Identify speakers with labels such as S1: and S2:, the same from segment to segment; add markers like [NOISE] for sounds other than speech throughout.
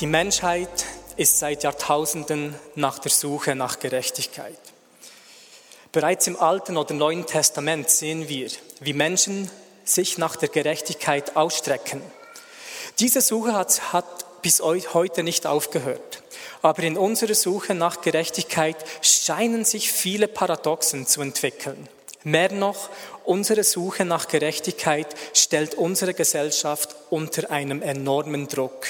S1: Die Menschheit ist seit Jahrtausenden nach der Suche nach Gerechtigkeit. Bereits im Alten oder Neuen Testament sehen wir, wie Menschen sich nach der Gerechtigkeit ausstrecken. Diese Suche hat, hat bis heute nicht aufgehört. Aber in unserer Suche nach Gerechtigkeit scheinen sich viele Paradoxen zu entwickeln. Mehr noch, unsere Suche nach Gerechtigkeit stellt unsere Gesellschaft unter einem enormen Druck.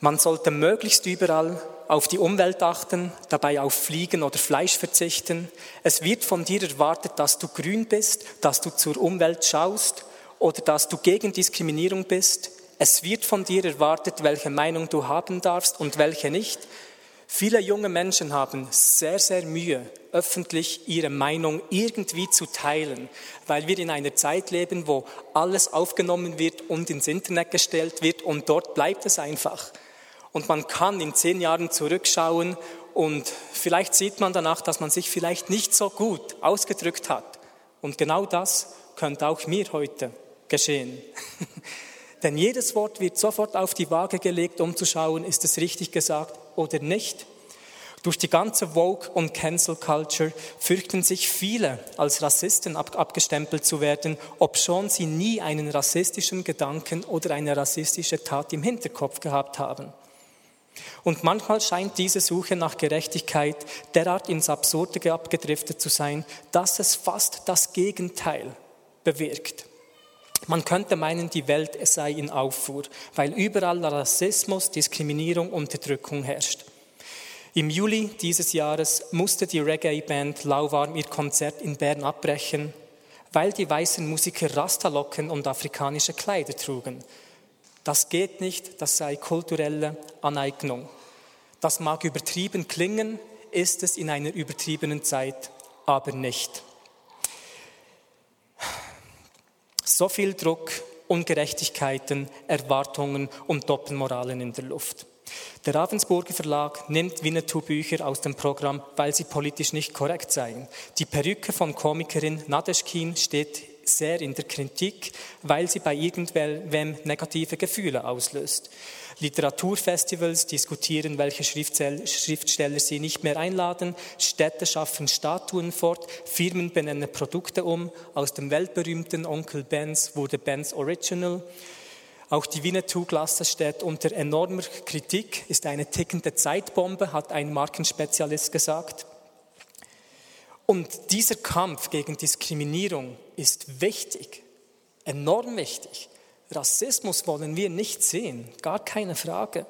S1: Man sollte möglichst überall auf die Umwelt achten, dabei auf Fliegen oder Fleisch verzichten. Es wird von dir erwartet, dass du grün bist, dass du zur Umwelt schaust oder dass du gegen Diskriminierung bist. Es wird von dir erwartet, welche Meinung du haben darfst und welche nicht. Viele junge Menschen haben sehr, sehr Mühe, öffentlich ihre Meinung irgendwie zu teilen, weil wir in einer Zeit leben, wo alles aufgenommen wird und ins Internet gestellt wird und dort bleibt es einfach. Und man kann in zehn Jahren zurückschauen und vielleicht sieht man danach, dass man sich vielleicht nicht so gut ausgedrückt hat. Und genau das könnte auch mir heute geschehen. [LAUGHS] Denn jedes Wort wird sofort auf die Waage gelegt, um zu schauen, ist es richtig gesagt oder nicht. Durch die ganze Vogue- und Cancel-Culture fürchten sich viele, als Rassisten abgestempelt zu werden, obschon sie nie einen rassistischen Gedanken oder eine rassistische Tat im Hinterkopf gehabt haben. Und manchmal scheint diese Suche nach Gerechtigkeit derart ins Absurde abgedriftet zu sein, dass es fast das Gegenteil bewirkt. Man könnte meinen, die Welt sei in Aufruhr, weil überall Rassismus, Diskriminierung, Unterdrückung herrscht. Im Juli dieses Jahres musste die Reggae-Band Lauwarm ihr Konzert in Bern abbrechen, weil die weißen Musiker Rastalocken und afrikanische Kleider trugen. Das geht nicht, das sei kulturelle Aneignung. Das mag übertrieben klingen, ist es in einer übertriebenen Zeit aber nicht. So viel Druck, Ungerechtigkeiten, Erwartungen und Doppelmoralen in der Luft. Der Ravensburger Verlag nimmt Winnetou-Bücher aus dem Programm, weil sie politisch nicht korrekt seien. Die Perücke von Komikerin Nadeschkin steht sehr in der Kritik, weil sie bei irgendwem negative Gefühle auslöst. Literaturfestivals diskutieren, welche Schriftsteller sie nicht mehr einladen. Städte schaffen Statuen fort. Firmen benennen Produkte um. Aus dem weltberühmten Onkel Benz wurde Benz Original. Auch die Winnetou-Klasse steht unter enormer Kritik, ist eine tickende Zeitbombe, hat ein Markenspezialist gesagt. Und dieser Kampf gegen Diskriminierung ist wichtig, enorm wichtig. Rassismus wollen wir nicht sehen, gar keine Frage.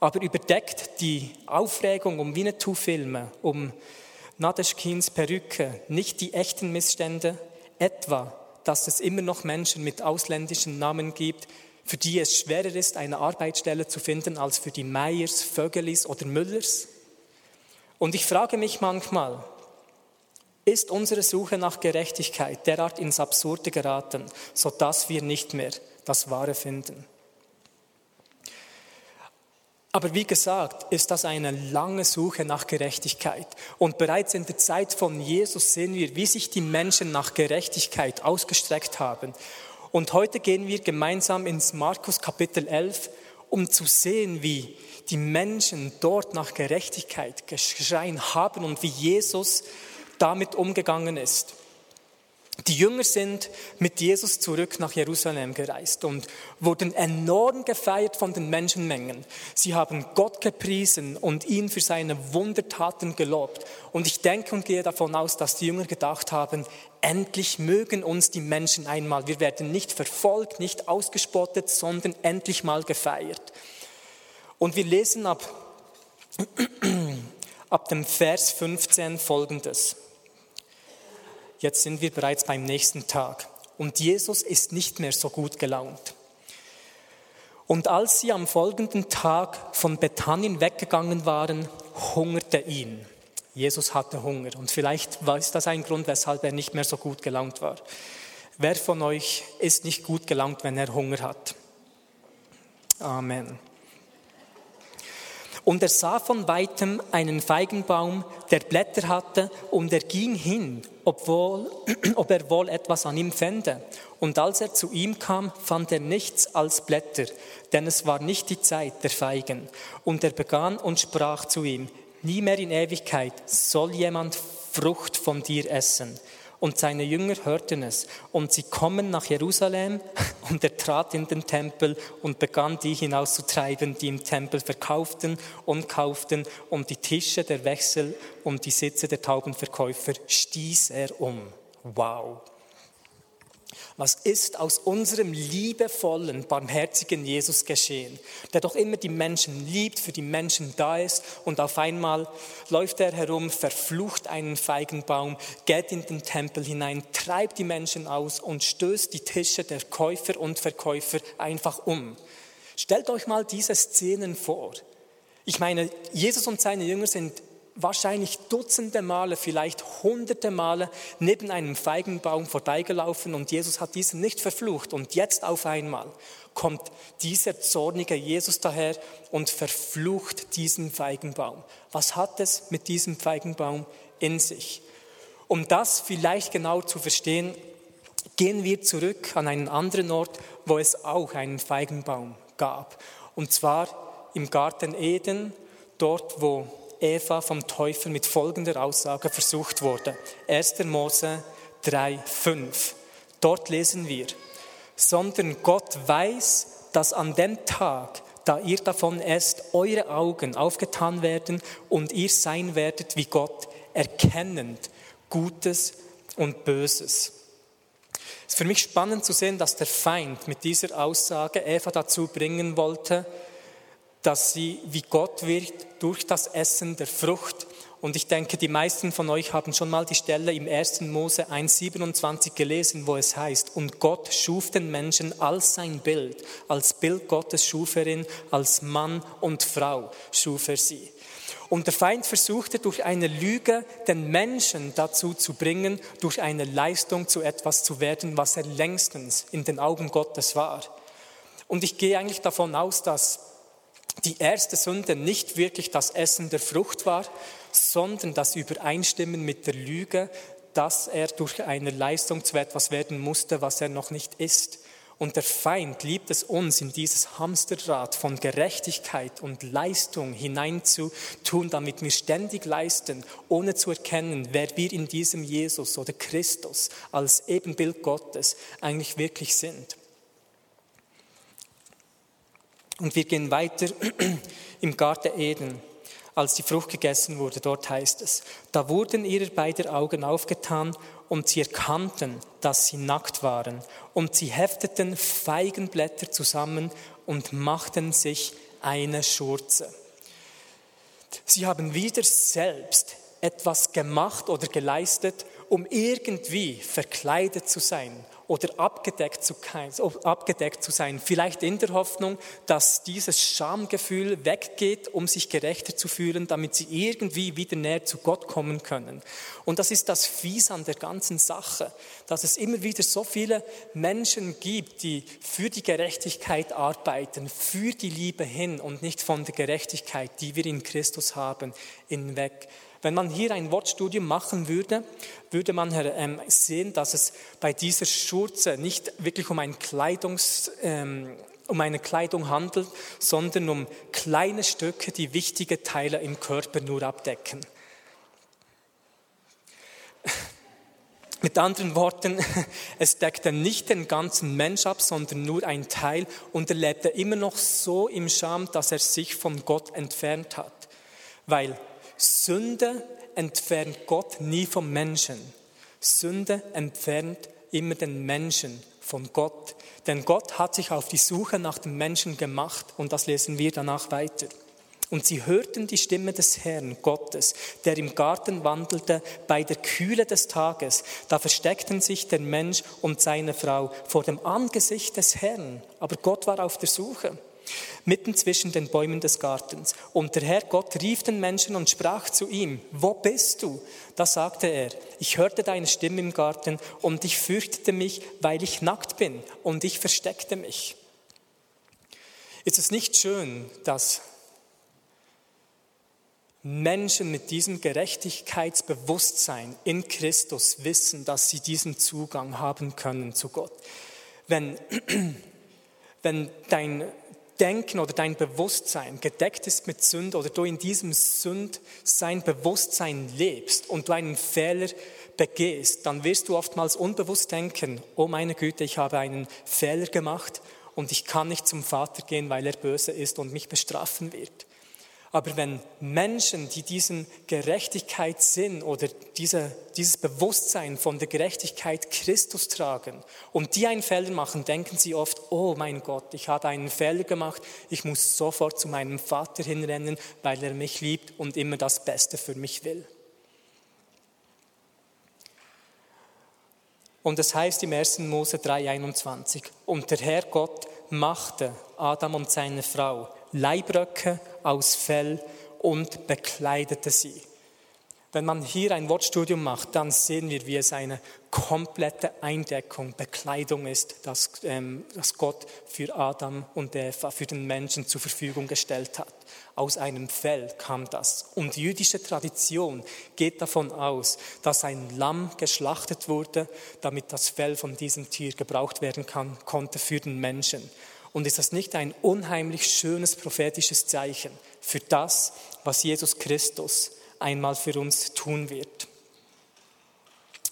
S1: Aber überdeckt die Aufregung um Winnetou-Filme, um Nadeschkins Perücke nicht die echten Missstände, etwa, dass es immer noch Menschen mit ausländischen Namen gibt, für die es schwerer ist, eine Arbeitsstelle zu finden als für die Meyers, Vögelis oder Müllers? Und ich frage mich manchmal, ist unsere Suche nach Gerechtigkeit derart ins Absurde geraten, sodass wir nicht mehr das Wahre finden. Aber wie gesagt, ist das eine lange Suche nach Gerechtigkeit. Und bereits in der Zeit von Jesus sehen wir, wie sich die Menschen nach Gerechtigkeit ausgestreckt haben. Und heute gehen wir gemeinsam ins Markus Kapitel 11, um zu sehen, wie die Menschen dort nach Gerechtigkeit geschreien haben und wie Jesus damit umgegangen ist. Die Jünger sind mit Jesus zurück nach Jerusalem gereist und wurden enorm gefeiert von den Menschenmengen. Sie haben Gott gepriesen und ihn für seine Wundertaten gelobt. Und ich denke und gehe davon aus, dass die Jünger gedacht haben, endlich mögen uns die Menschen einmal. Wir werden nicht verfolgt, nicht ausgespottet, sondern endlich mal gefeiert. Und wir lesen ab, [CLEARS THROAT] ab dem Vers 15 folgendes. Jetzt sind wir bereits beim nächsten Tag und Jesus ist nicht mehr so gut gelaunt. Und als sie am folgenden Tag von Bethanien weggegangen waren, hungerte ihn. Jesus hatte Hunger und vielleicht war das ein Grund, weshalb er nicht mehr so gut gelaunt war. Wer von euch ist nicht gut gelaunt, wenn er Hunger hat? Amen. Und er sah von weitem einen Feigenbaum, der Blätter hatte, und er ging hin, obwohl, [CLEARS THROAT] ob er wohl etwas an ihm fände. Und als er zu ihm kam, fand er nichts als Blätter, denn es war nicht die Zeit der Feigen. Und er begann und sprach zu ihm, nie mehr in Ewigkeit soll jemand Frucht von dir essen. Und seine Jünger hörten es. Und sie kommen nach Jerusalem [LAUGHS] und er trat in den Tempel und begann die hinauszutreiben, die im Tempel verkauften und kauften und die Tische der Wechsel und die Sitze der Taubenverkäufer stieß er um. Wow. Was ist aus unserem liebevollen, barmherzigen Jesus geschehen, der doch immer die Menschen liebt, für die Menschen da ist und auf einmal läuft er herum, verflucht einen Feigenbaum, geht in den Tempel hinein, treibt die Menschen aus und stößt die Tische der Käufer und Verkäufer einfach um. Stellt euch mal diese Szenen vor. Ich meine, Jesus und seine Jünger sind wahrscheinlich Dutzende Male, vielleicht hunderte Male neben einem Feigenbaum vorbeigelaufen und Jesus hat diesen nicht verflucht. Und jetzt auf einmal kommt dieser zornige Jesus daher und verflucht diesen Feigenbaum. Was hat es mit diesem Feigenbaum in sich? Um das vielleicht genau zu verstehen, gehen wir zurück an einen anderen Ort, wo es auch einen Feigenbaum gab. Und zwar im Garten Eden, dort wo Eva vom Teufel mit folgender Aussage versucht wurde. 1. Mose 3, 5. Dort lesen wir, sondern Gott weiß, dass an dem Tag, da ihr davon esst, eure Augen aufgetan werden und ihr sein werdet wie Gott, erkennend Gutes und Böses. Es ist für mich spannend zu sehen, dass der Feind mit dieser Aussage Eva dazu bringen wollte, dass sie wie Gott wird durch das Essen der Frucht. Und ich denke, die meisten von euch haben schon mal die Stelle im 1. Mose 1.27 gelesen, wo es heißt, und Gott schuf den Menschen als sein Bild, als Bild Gottes schuf er ihn, als Mann und Frau schuf er sie. Und der Feind versuchte durch eine Lüge den Menschen dazu zu bringen, durch eine Leistung zu etwas zu werden, was er längstens in den Augen Gottes war. Und ich gehe eigentlich davon aus, dass die erste Sünde nicht wirklich das Essen der Frucht war, sondern das Übereinstimmen mit der Lüge, dass er durch eine Leistung zu etwas werden musste, was er noch nicht ist. Und der Feind liebt es uns, in dieses Hamsterrad von Gerechtigkeit und Leistung hineinzutun, damit wir ständig leisten, ohne zu erkennen, wer wir in diesem Jesus oder Christus als Ebenbild Gottes eigentlich wirklich sind. Und wir gehen weiter [CLEARS THROAT] im Garten Eden. Als die Frucht gegessen wurde, dort heißt es, da wurden ihre beiden Augen aufgetan und sie erkannten, dass sie nackt waren. Und sie hefteten Feigenblätter zusammen und machten sich eine Schurze. Sie haben wieder selbst etwas gemacht oder geleistet, um irgendwie verkleidet zu sein oder abgedeckt zu, abgedeckt zu sein. Vielleicht in der Hoffnung, dass dieses Schamgefühl weggeht, um sich gerechter zu fühlen, damit sie irgendwie wieder näher zu Gott kommen können. Und das ist das Fies an der ganzen Sache, dass es immer wieder so viele Menschen gibt, die für die Gerechtigkeit arbeiten, für die Liebe hin und nicht von der Gerechtigkeit, die wir in Christus haben, hinweg. Wenn man hier ein Wortstudium machen würde, würde man ähm, sehen, dass es bei dieser Schurze nicht wirklich um, ein Kleidungs, ähm, um eine Kleidung handelt, sondern um kleine Stücke, die wichtige Teile im Körper nur abdecken. [LAUGHS] Mit anderen Worten, [LAUGHS] es deckte nicht den ganzen Mensch ab, sondern nur ein Teil und er lebte immer noch so im Scham, dass er sich von Gott entfernt hat. Weil Sünde entfernt Gott nie vom Menschen. Sünde entfernt immer den Menschen von Gott. Denn Gott hat sich auf die Suche nach dem Menschen gemacht und das lesen wir danach weiter. Und sie hörten die Stimme des Herrn Gottes, der im Garten wandelte bei der Kühle des Tages. Da versteckten sich der Mensch und seine Frau vor dem Angesicht des Herrn. Aber Gott war auf der Suche. Mitten zwischen den Bäumen des Gartens. Und der Herr Gott rief den Menschen und sprach zu ihm, wo bist du? Da sagte er, ich hörte deine Stimme im Garten und ich fürchtete mich, weil ich nackt bin und ich versteckte mich. Ist es nicht schön, dass Menschen mit diesem Gerechtigkeitsbewusstsein in Christus wissen, dass sie diesen Zugang haben können zu Gott. Wenn, [CLEARS THROAT] wenn dein Denken oder dein Bewusstsein gedeckt ist mit Sünde oder du in diesem Sündsein Bewusstsein lebst und du einen Fehler begehst, dann wirst du oftmals unbewusst denken, oh meine Güte, ich habe einen Fehler gemacht und ich kann nicht zum Vater gehen, weil er böse ist und mich bestrafen wird. Aber wenn Menschen, die diesen Gerechtigkeitssinn oder diese, dieses Bewusstsein von der Gerechtigkeit Christus tragen und die einen Fehler machen, denken sie oft, oh mein Gott, ich habe einen Fehler gemacht, ich muss sofort zu meinem Vater hinrennen, weil er mich liebt und immer das Beste für mich will. Und es heißt im 1. Mose 3,21, und der Herr Gott machte Adam und seine Frau Leibröcke aus Fell und bekleidete sie. Wenn man hier ein Wortstudium macht, dann sehen wir, wie es eine komplette Eindeckung, Bekleidung ist, das, ähm, das Gott für Adam und Eva, für den Menschen zur Verfügung gestellt hat. Aus einem Fell kam das. Und die jüdische Tradition geht davon aus, dass ein Lamm geschlachtet wurde, damit das Fell von diesem Tier gebraucht werden kann, konnte für den Menschen. Und ist das nicht ein unheimlich schönes prophetisches Zeichen für das, was Jesus Christus einmal für uns tun wird?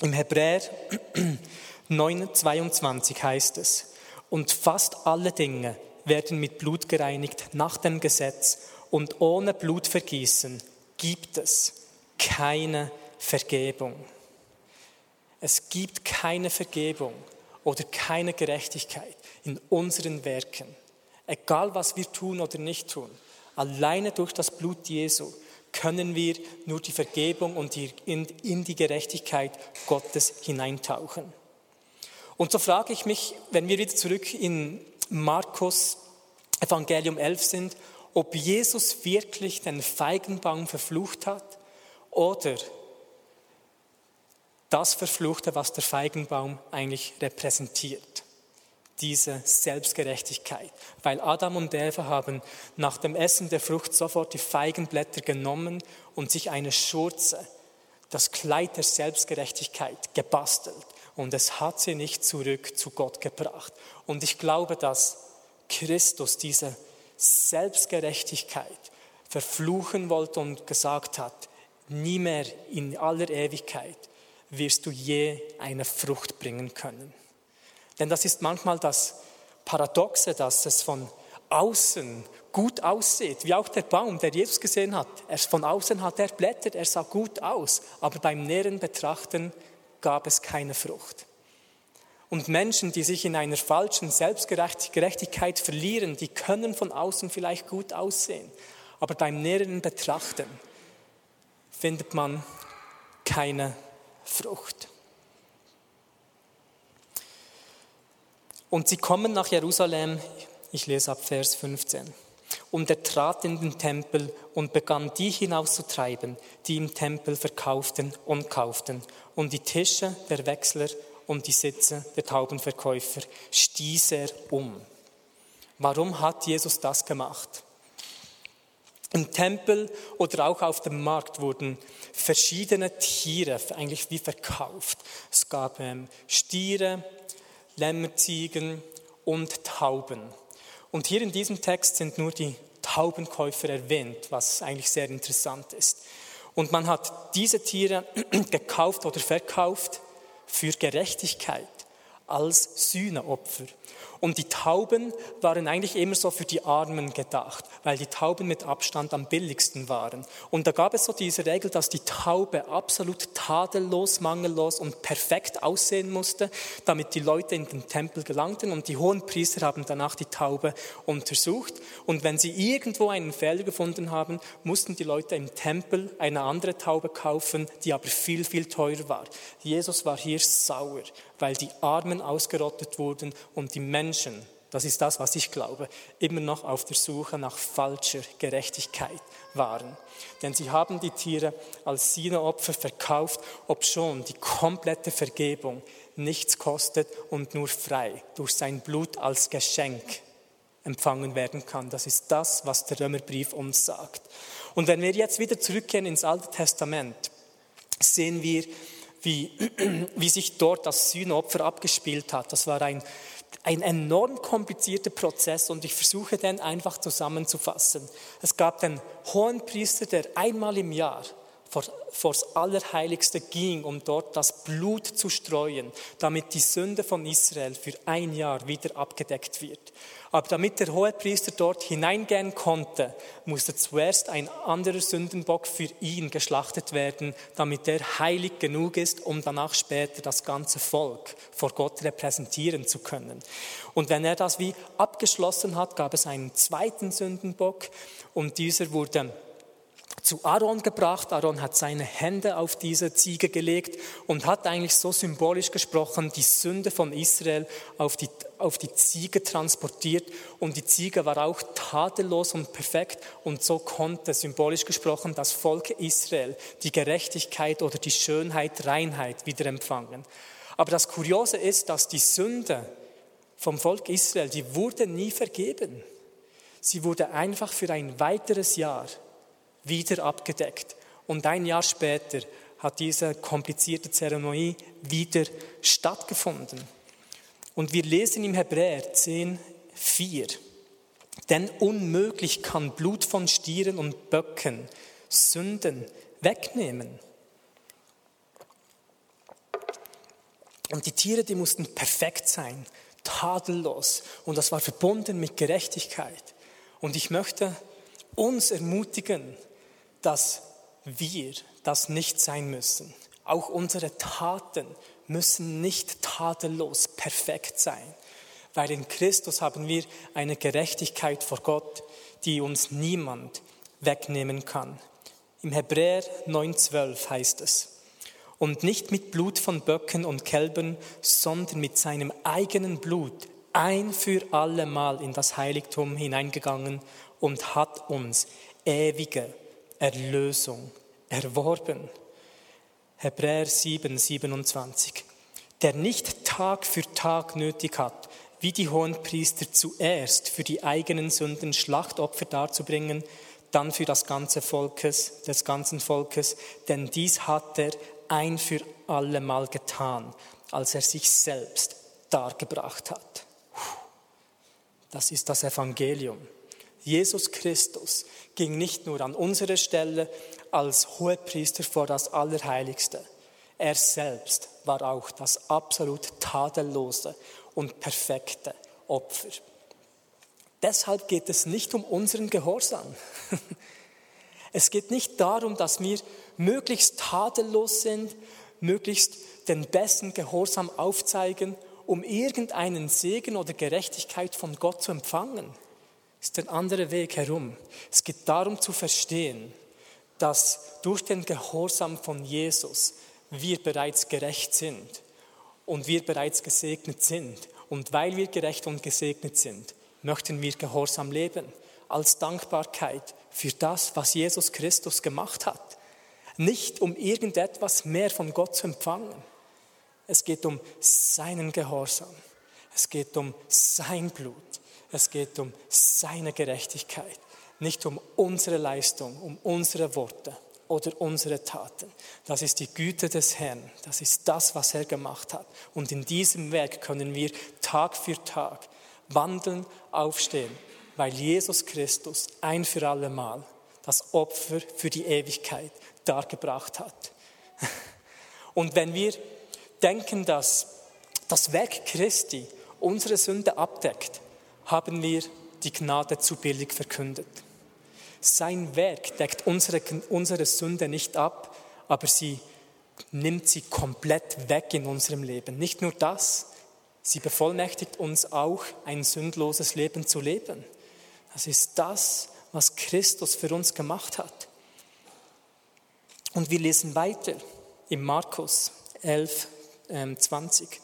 S1: Im Hebräer 9, 22 heißt es, und fast alle Dinge werden mit Blut gereinigt nach dem Gesetz und ohne Blutvergießen gibt es keine Vergebung. Es gibt keine Vergebung oder keine Gerechtigkeit in unseren Werken. Egal was wir tun oder nicht tun, alleine durch das Blut Jesu können wir nur die Vergebung und in die Gerechtigkeit Gottes hineintauchen. Und so frage ich mich, wenn wir wieder zurück in Markus Evangelium 11 sind, ob Jesus wirklich den Feigenbaum verflucht hat oder das verfluchte, was der Feigenbaum eigentlich repräsentiert. Diese Selbstgerechtigkeit. Weil Adam und Eva haben nach dem Essen der Frucht sofort die Feigenblätter genommen und sich eine Schurze, das Kleid der Selbstgerechtigkeit, gebastelt. Und es hat sie nicht zurück zu Gott gebracht. Und ich glaube, dass Christus diese Selbstgerechtigkeit verfluchen wollte und gesagt hat, nie mehr in aller Ewigkeit wirst du je eine Frucht bringen können. Denn das ist manchmal das Paradoxe, dass es von außen gut aussieht, wie auch der Baum, der Jesus gesehen hat. Er, von außen hat er Blätter, er sah gut aus, aber beim näheren Betrachten gab es keine Frucht. Und Menschen, die sich in einer falschen Selbstgerechtigkeit verlieren, die können von außen vielleicht gut aussehen, aber beim näheren Betrachten findet man keine Frucht. Und sie kommen nach Jerusalem, ich lese ab Vers 15. Und er trat in den Tempel und begann die hinauszutreiben, die im Tempel verkauften und kauften. Und die Tische der Wechsler und die Sitze der Taubenverkäufer stieß er um. Warum hat Jesus das gemacht? Im Tempel oder auch auf dem Markt wurden verschiedene Tiere eigentlich wie verkauft. Es gab ähm, Stiere, Lämmerziegen und Tauben. Und hier in diesem Text sind nur die Taubenkäufer erwähnt, was eigentlich sehr interessant ist. Und man hat diese Tiere [CLEARS THROAT] gekauft oder verkauft für Gerechtigkeit als Sühneopfer. Und die Tauben waren eigentlich immer so für die Armen gedacht, weil die Tauben mit Abstand am billigsten waren. Und da gab es so diese Regel, dass die Taube absolut tadellos, mangellos und perfekt aussehen musste, damit die Leute in den Tempel gelangten. Und die hohen Priester haben danach die Taube untersucht. Und wenn sie irgendwo einen Fehler gefunden haben, mussten die Leute im Tempel eine andere Taube kaufen, die aber viel, viel teurer war. Jesus war hier sauer, weil die Armen ausgerottet wurden und die Menschen das ist das, was ich glaube, immer noch auf der Suche nach falscher Gerechtigkeit waren. Denn sie haben die Tiere als Sühneopfer verkauft, obschon die komplette Vergebung nichts kostet und nur frei durch sein Blut als Geschenk empfangen werden kann. Das ist das, was der Römerbrief uns sagt. Und wenn wir jetzt wieder zurückgehen ins Alte Testament, sehen wir, wie, [CLEARS THROAT] wie sich dort das Sühnopfer abgespielt hat. Das war ein, ein enorm komplizierter Prozess und ich versuche den einfach zusammenzufassen. Es gab den hohen Priester, der einmal im Jahr vor, vors Allerheiligste ging, um dort das Blut zu streuen, damit die Sünde von Israel für ein Jahr wieder abgedeckt wird. Aber damit der Hohepriester dort hineingehen konnte, musste zuerst ein anderer Sündenbock für ihn geschlachtet werden, damit er heilig genug ist, um danach später das ganze Volk vor Gott repräsentieren zu können. Und wenn er das wie abgeschlossen hat, gab es einen zweiten Sündenbock und dieser wurde zu Aaron gebracht. Aaron hat seine Hände auf diese Ziege gelegt und hat eigentlich so symbolisch gesprochen die Sünde von Israel auf die, auf die Ziege transportiert. Und die Ziege war auch tadellos und perfekt. Und so konnte symbolisch gesprochen das Volk Israel die Gerechtigkeit oder die Schönheit, Reinheit wieder empfangen. Aber das Kuriose ist, dass die Sünde vom Volk Israel, die wurde nie vergeben. Sie wurde einfach für ein weiteres Jahr wieder abgedeckt. Und ein Jahr später hat diese komplizierte Zeremonie wieder stattgefunden. Und wir lesen im Hebräer 10, 4. Denn unmöglich kann Blut von Stieren und Böcken Sünden wegnehmen. Und die Tiere, die mussten perfekt sein, tadellos. Und das war verbunden mit Gerechtigkeit. Und ich möchte uns ermutigen, dass wir das nicht sein müssen. Auch unsere Taten müssen nicht tadellos perfekt sein, weil in Christus haben wir eine Gerechtigkeit vor Gott, die uns niemand wegnehmen kann. Im Hebräer 9:12 heißt es, und nicht mit Blut von Böcken und Kälbern, sondern mit seinem eigenen Blut ein für alle Mal in das Heiligtum hineingegangen und hat uns ewige Erlösung erworben. Hebräer 7, 27. Der nicht Tag für Tag nötig hat, wie die Hohenpriester zuerst für die eigenen Sünden Schlachtopfer darzubringen, dann für das ganze Volkes, des ganzen Volkes, denn dies hat er ein für alle Mal getan, als er sich selbst dargebracht hat. Das ist das Evangelium. Jesus Christus ging nicht nur an unsere Stelle als Hohepriester vor das Allerheiligste. Er selbst war auch das absolut tadellose und perfekte Opfer. Deshalb geht es nicht um unseren Gehorsam. [LAUGHS] Es geht nicht darum, dass wir möglichst tadellos sind, möglichst den besten Gehorsam aufzeigen, um irgendeinen Segen oder Gerechtigkeit von Gott zu empfangen ist der andere Weg herum. Es geht darum zu verstehen, dass durch den Gehorsam von Jesus wir bereits gerecht sind und wir bereits gesegnet sind. Und weil wir gerecht und gesegnet sind, möchten wir gehorsam leben, als Dankbarkeit für das, was Jesus Christus gemacht hat. Nicht um irgendetwas mehr von Gott zu empfangen. Es geht um seinen Gehorsam. Es geht um sein Blut. Es geht um seine Gerechtigkeit, nicht um unsere Leistung, um unsere Worte oder unsere Taten. Das ist die Güte des Herrn. Das ist das, was er gemacht hat. Und in diesem Werk können wir Tag für Tag wandeln, aufstehen, weil Jesus Christus ein für alle Mal das Opfer für die Ewigkeit dargebracht hat. [LAUGHS] Und wenn wir denken, dass das Werk Christi unsere Sünde abdeckt, haben wir die Gnade zu billig verkündet. Sein Werk deckt unsere, unsere Sünde nicht ab, aber sie nimmt sie komplett weg in unserem Leben. Nicht nur das, sie bevollmächtigt uns auch, ein sündloses Leben zu leben. Das ist das, was Christus für uns gemacht hat. Und wir lesen weiter im Markus 11, 20.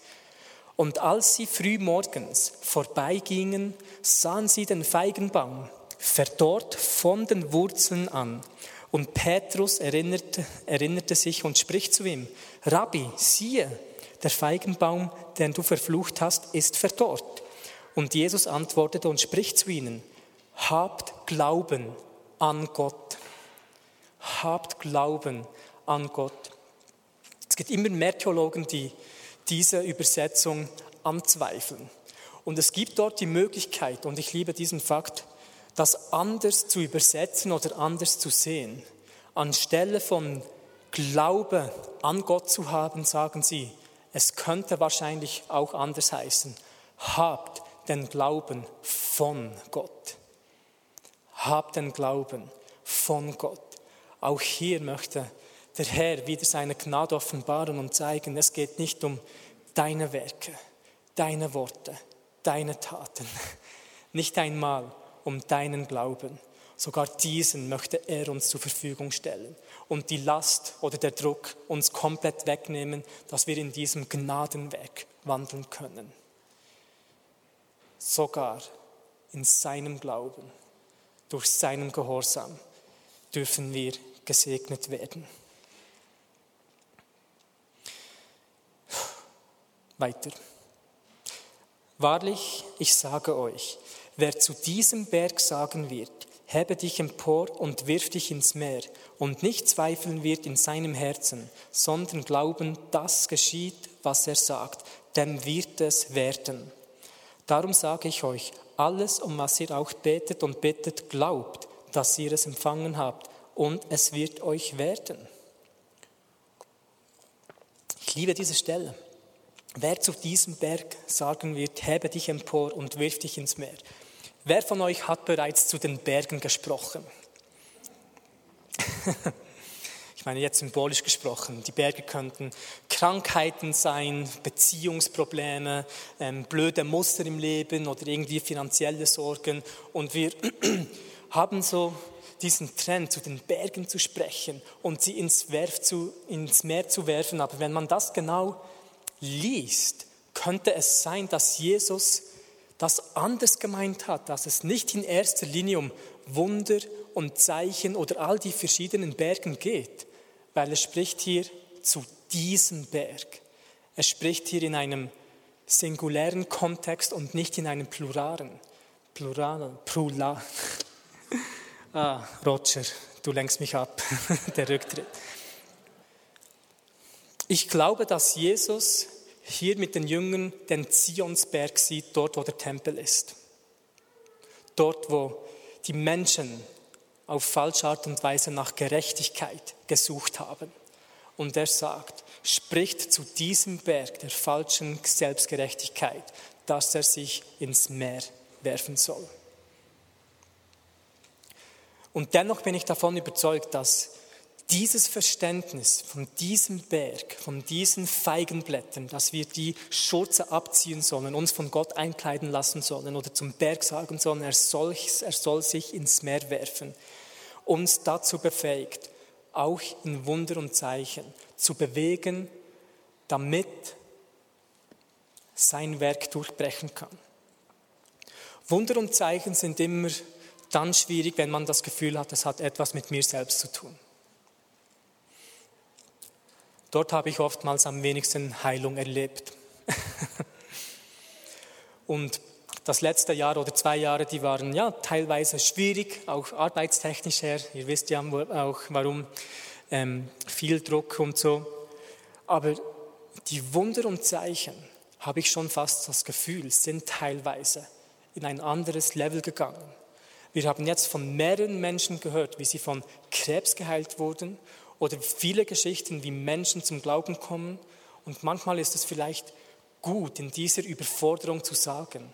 S1: Und als sie früh morgens vorbeigingen, sahen sie den Feigenbaum verdorrt von den Wurzeln an. Und Petrus erinnerte, erinnerte sich und spricht zu ihm, Rabbi, siehe, der Feigenbaum, den du verflucht hast, ist verdorrt. Und Jesus antwortete und spricht zu ihnen, habt Glauben an Gott. Habt Glauben an Gott. Es gibt immer mehr Theologen, die diese Übersetzung anzweifeln. Und es gibt dort die Möglichkeit, und ich liebe diesen Fakt, das anders zu übersetzen oder anders zu sehen. Anstelle von Glaube an Gott zu haben, sagen sie, es könnte wahrscheinlich auch anders heißen. Habt den Glauben von Gott. Habt den Glauben von Gott. Auch hier möchte der Herr wieder seine Gnade offenbaren und zeigen, es geht nicht um deine Werke, deine Worte, deine Taten, [LAUGHS] nicht einmal um deinen Glauben. Sogar diesen möchte er uns zur Verfügung stellen und die Last oder der Druck uns komplett wegnehmen, dass wir in diesem Gnadenwerk wandeln können. Sogar in seinem Glauben, durch seinen Gehorsam dürfen wir gesegnet werden. Weiter. Wahrlich, ich sage euch, wer zu diesem Berg sagen wird, hebe dich empor und wirf dich ins Meer, und nicht zweifeln wird in seinem Herzen, sondern glauben, das geschieht, was er sagt, dem wird es werden. Darum sage ich euch, alles, um was ihr auch betet und betet, glaubt, dass ihr es empfangen habt, und es wird euch werden. Ich liebe diese Stelle. Wer zu diesem Berg sagen wird, hebe dich empor und wirf dich ins Meer. Wer von euch hat bereits zu den Bergen gesprochen? [LAUGHS] ich meine jetzt symbolisch gesprochen. Die Berge könnten Krankheiten sein, Beziehungsprobleme, ähm, blöde Muster im Leben oder irgendwie finanzielle Sorgen. Und wir [CLEARS THROAT] haben so diesen Trend, zu den Bergen zu sprechen und sie ins, zu, ins Meer zu werfen. Aber wenn man das genau liest, könnte es sein, dass Jesus das anders gemeint hat, dass es nicht in erster Linie um Wunder und Zeichen oder all die verschiedenen Bergen geht, weil er spricht hier zu diesem Berg. Er spricht hier in einem singulären Kontext und nicht in einem pluralen. Plural, Plura. [LAUGHS] Ah, Roger, du lenkst mich ab, [LAUGHS] der Rücktritt. Ich glaube, dass Jesus hier mit den Jüngern den Zionsberg sieht, dort wo der Tempel ist. Dort wo die Menschen auf falsche Art und Weise nach Gerechtigkeit gesucht haben. Und er sagt, spricht zu diesem Berg der falschen Selbstgerechtigkeit, dass er sich ins Meer werfen soll. Und dennoch bin ich davon überzeugt, dass dieses Verständnis von diesem Berg, von diesen Feigenblättern, dass wir die Schurze abziehen sollen, uns von Gott einkleiden lassen sollen oder zum Berg sagen sollen, er soll, er soll sich ins Meer werfen, uns dazu befähigt, auch in Wunder und Zeichen zu bewegen, damit sein Werk durchbrechen kann. Wunder und Zeichen sind immer dann schwierig, wenn man das Gefühl hat, es hat etwas mit mir selbst zu tun. Dort habe ich oftmals am wenigsten Heilung erlebt. [LAUGHS] und das letzte Jahr oder zwei Jahre, die waren ja teilweise schwierig, auch arbeitstechnisch her. Ihr wisst ja auch warum, ähm, viel Druck und so. Aber die Wunder und Zeichen, habe ich schon fast das Gefühl, sind teilweise in ein anderes Level gegangen. Wir haben jetzt von mehreren Menschen gehört, wie sie von Krebs geheilt wurden oder viele Geschichten, wie Menschen zum Glauben kommen. Und manchmal ist es vielleicht gut, in dieser Überforderung zu sagen,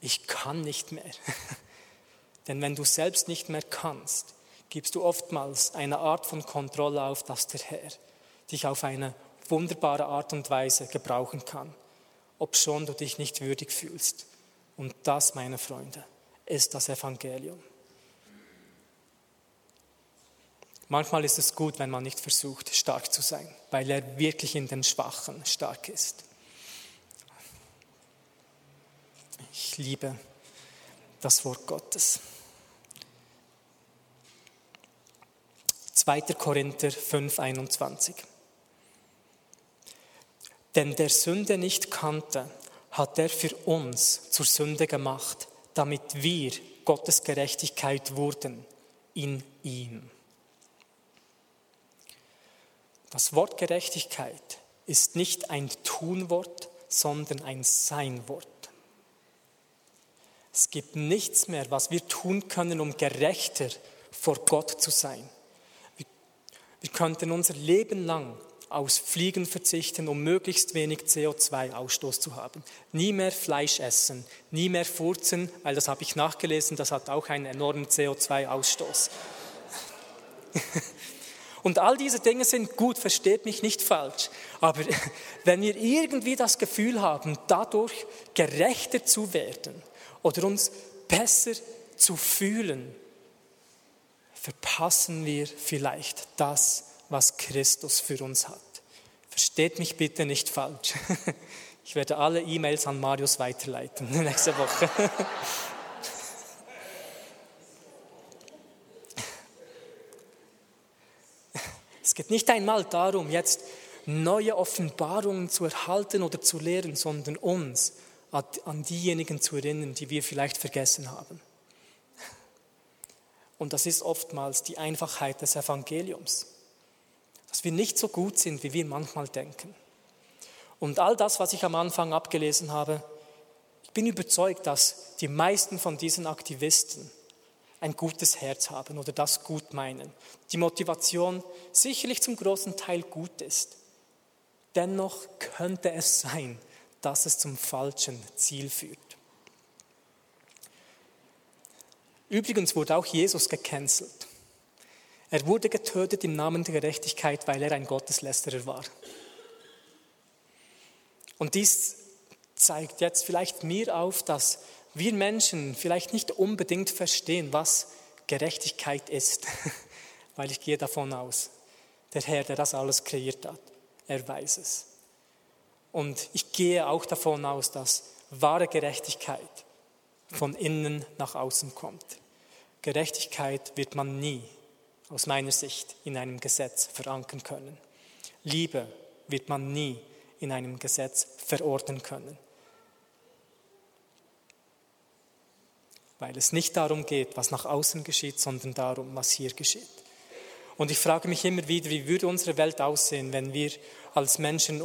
S1: ich kann nicht mehr. [LAUGHS] Denn wenn du selbst nicht mehr kannst, gibst du oftmals eine Art von Kontrolle auf, dass der Herr dich auf eine wunderbare Art und Weise gebrauchen kann, obschon du dich nicht würdig fühlst. Und das, meine Freunde, ist das Evangelium. Manchmal ist es gut, wenn man nicht versucht, stark zu sein, weil er wirklich in den Schwachen stark ist. Ich liebe das Wort Gottes. 2. Korinther 5, 21. Denn der Sünde nicht kannte, hat er für uns zur Sünde gemacht, damit wir Gottes Gerechtigkeit wurden in ihm. Das Wort Gerechtigkeit ist nicht ein Tunwort, sondern ein Seinwort. Es gibt nichts mehr, was wir tun können, um gerechter vor Gott zu sein. Wir, könnten unser Leben lang aus Fliegen verzichten, um möglichst wenig CO2-Ausstoß zu haben. Nie mehr Fleisch essen, nie mehr furzen, weil das habe ich nachgelesen, das hat auch einen enormen CO2-Ausstoß. [LAUGHS] Und all diese Dinge sind gut, versteht mich nicht falsch. Aber [LAUGHS] wenn wir irgendwie das Gefühl haben, dadurch gerechter zu werden oder uns besser zu fühlen, verpassen wir vielleicht das, was Christus für uns hat. Versteht mich bitte nicht falsch. [LAUGHS] Ich werde alle E-Mails an Marius weiterleiten [LAUGHS] nächste Woche. Es geht nicht einmal darum, jetzt neue Offenbarungen zu erhalten oder zu lehren, sondern uns an diejenigen zu erinnern, die wir vielleicht vergessen haben. Und das ist oftmals die Einfachheit des Evangeliums, dass wir nicht so gut sind, wie wir manchmal denken. Und all das, was ich am Anfang abgelesen habe, ich bin überzeugt, dass die meisten von diesen Aktivisten ein gutes Herz haben oder das gut meinen. Die Motivation sicherlich zum großen Teil gut ist. Dennoch könnte es sein, dass es zum falschen Ziel führt. Übrigens wurde auch Jesus gecancelt. Er wurde getötet im Namen der Gerechtigkeit, weil er ein Gotteslästerer war. Und dies zeigt jetzt vielleicht mir auf, dass wir Menschen vielleicht nicht unbedingt verstehen, was Gerechtigkeit ist, [LAUGHS] weil ich gehe davon aus, der Herr, der das alles kreiert hat, er weiß es. Und ich gehe auch davon aus, dass wahre Gerechtigkeit von innen nach außen kommt. Gerechtigkeit wird man nie, aus meiner Sicht, in einem Gesetz verankern können. Liebe wird man nie in einem Gesetz verordnen können. Weil es nicht darum geht, was nach außen geschieht, sondern darum, was hier geschieht. Und ich frage mich immer wieder, wie würde unsere Welt aussehen, wenn wir als Menschen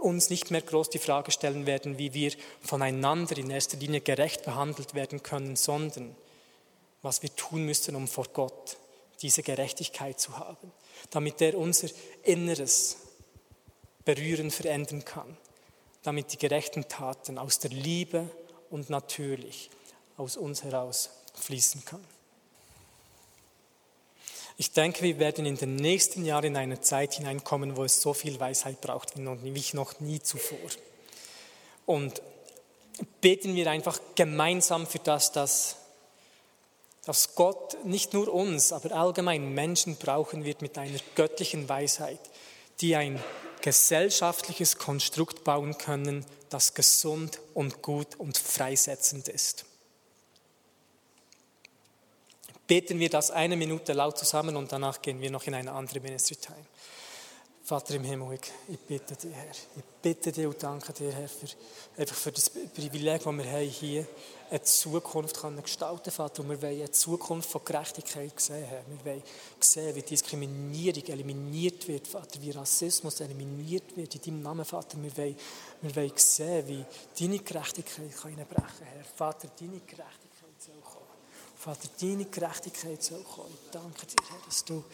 S1: uns nicht mehr groß die Frage stellen werden, wie wir voneinander in erster Linie gerecht behandelt werden können, sondern was wir tun müssen, um vor Gott diese Gerechtigkeit zu haben, damit er unser Inneres berühren, verändern kann, damit die gerechten Taten aus der Liebe und natürlich aus uns heraus fließen kann. Ich denke, wir werden in den nächsten Jahren in eine Zeit hineinkommen, wo es so viel Weisheit braucht wie noch nie zuvor. Und beten wir einfach gemeinsam für das, dass, dass Gott nicht nur uns, aber allgemein Menschen brauchen wird mit einer göttlichen Weisheit, die ein gesellschaftliches Konstrukt bauen können, das gesund und gut und freisetzend ist beten wir das eine Minute laut zusammen und danach gehen wir noch in eine andere Ministry Time. Vater im Himmel, ich, bitte dich, Herr. Ich bitte dich und danke dir, Herr, für, einfach für das Privileg, das wir haben, hier eine Zukunft können gestalten Vater. Und wir wollen eine Zukunft von Gerechtigkeit sehen, Herr. Wir wollen sehen, wie Diskriminierung eliminiert wird, Vater, wie Rassismus eliminiert wird in deinem Namen, Vater. Wir wollen, wir wollen sehen, wie deine Gerechtigkeit kann Herr. Vater, deine Gerechtigkeit Vater, deine Gerechtigkeit soll kommen. Ich danke dir, Herr, dass du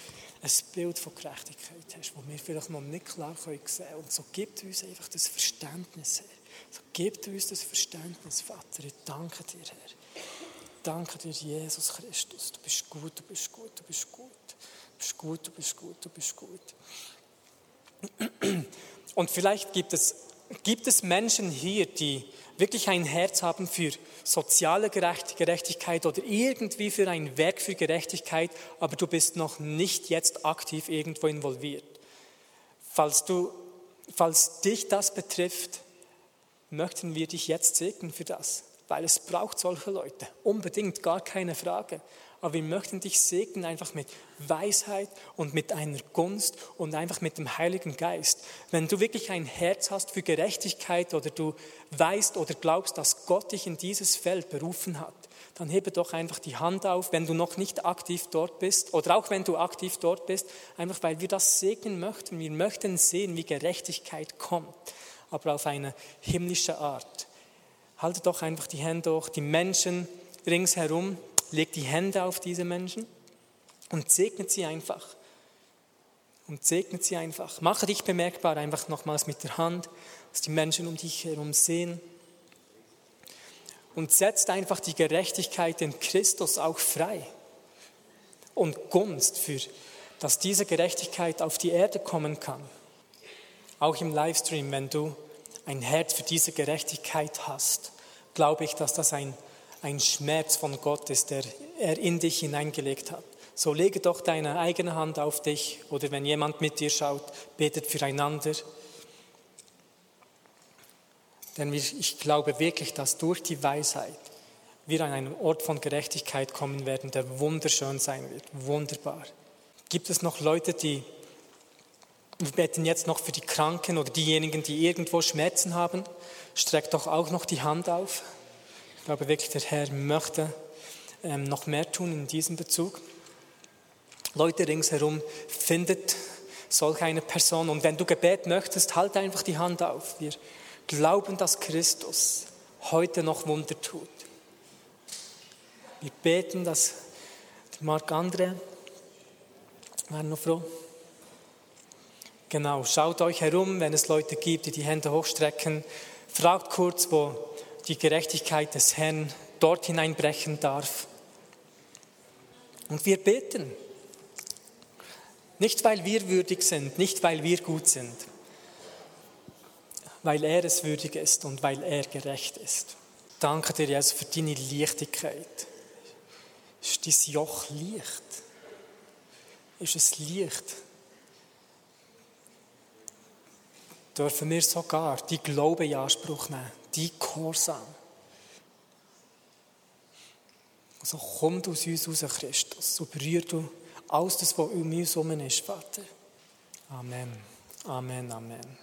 S1: ein Bild von Gerechtigkeit hast, das wir vielleicht noch nicht klar sehen können. Und so gibt uns einfach das Verständnis, Herr. So gibt uns das Verständnis, Vater. Ich danke dir, Herr. Ich danke dir, Jesus Christus. Du bist gut, du bist gut, du bist gut. Du bist gut, du bist gut, du bist gut. Und vielleicht gibt es, gibt es Menschen hier, die wirklich ein Herz haben für soziale Gerechtigkeit oder irgendwie für ein Werk für Gerechtigkeit, aber du bist noch nicht jetzt aktiv irgendwo involviert. Falls, du, falls dich das betrifft, möchten wir dich jetzt segnen für das. weil es braucht solche Leute. Unbedingt, gar keine Frage. Aber wir möchten dich segnen einfach mit Weisheit und mit einer Gunst und einfach mit dem Heiligen Geist. Wenn du wirklich ein Herz hast für Gerechtigkeit oder du weißt oder glaubst, dass Gott dich in dieses Feld berufen hat, dann hebe doch einfach die Hand auf, wenn du noch nicht aktiv dort bist oder auch wenn du aktiv dort bist, einfach weil wir das segnen möchten. Wir möchten sehen, wie Gerechtigkeit kommt, aber auf eine himmlische Art. Halte doch einfach die Hände hoch, die Menschen ringsherum, leg die Hände auf diese Menschen und segnet sie einfach. Und segnet sie einfach. Mache dich bemerkbar einfach nochmals mit der Hand, dass die Menschen um dich herum sehen. Und setzt einfach die Gerechtigkeit in Christus auch frei. Und Gunst für, dass diese Gerechtigkeit auf die Erde kommen kann. Auch im Livestream, wenn du ein Herz für diese Gerechtigkeit hast, glaube ich, dass das ein ein Schmerz von Gott ist, der er in dich hineingelegt hat. So lege doch deine eigene Hand auf dich oder wenn jemand mit dir schaut, betet füreinander. Denn ich glaube wirklich, dass durch die Weisheit wir an einen Ort von Gerechtigkeit kommen werden, der wunderschön sein wird, wunderbar. Gibt es noch Leute, die, wir beten jetzt noch für die Kranken oder diejenigen, die irgendwo Schmerzen haben, streckt doch auch noch die Hand auf. Ich glaube wirklich, der Herr möchte ähm, noch mehr tun in diesem Bezug. Leute ringsherum findet solch eine Person. Und wenn du Gebet möchtest, halt einfach die Hand auf. Wir glauben, dass Christus heute noch Wunder tut. Wir beten, dass Marc André, wäre noch froh. Genau, schaut euch herum, wenn es Leute gibt, die die Hände hochstrecken. Fragt kurz, wo die Gerechtigkeit des Herrn dort hineinbrechen darf. Und wir beten. Nicht, weil wir würdig sind, nicht, weil wir gut sind, weil er es würdig ist und weil er gerecht ist. Danke dir, Jesus, für deine Leichtigkeit. Ist dein Joch leicht? Ist es leicht? Dürfen wir sogar die Glaube in Anspruch nehmen? Die Gehorsam. Also kommt aus uns raus, Christus, und berührt du alles das, was um uns herum ist, Vater. Amen. Amen, Amen.